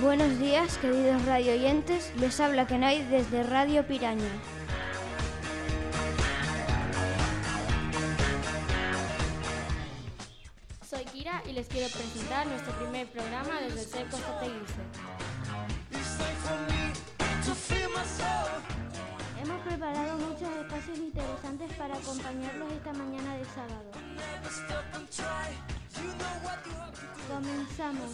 Buenos días, queridos radioyentes. Les habla Kenai desde Radio Piraña. Y les quiero presentar nuestro primer programa desde el Cerco. Hemos preparado muchos espacios interesantes para acompañarlos esta mañana de sábado. Comenzamos.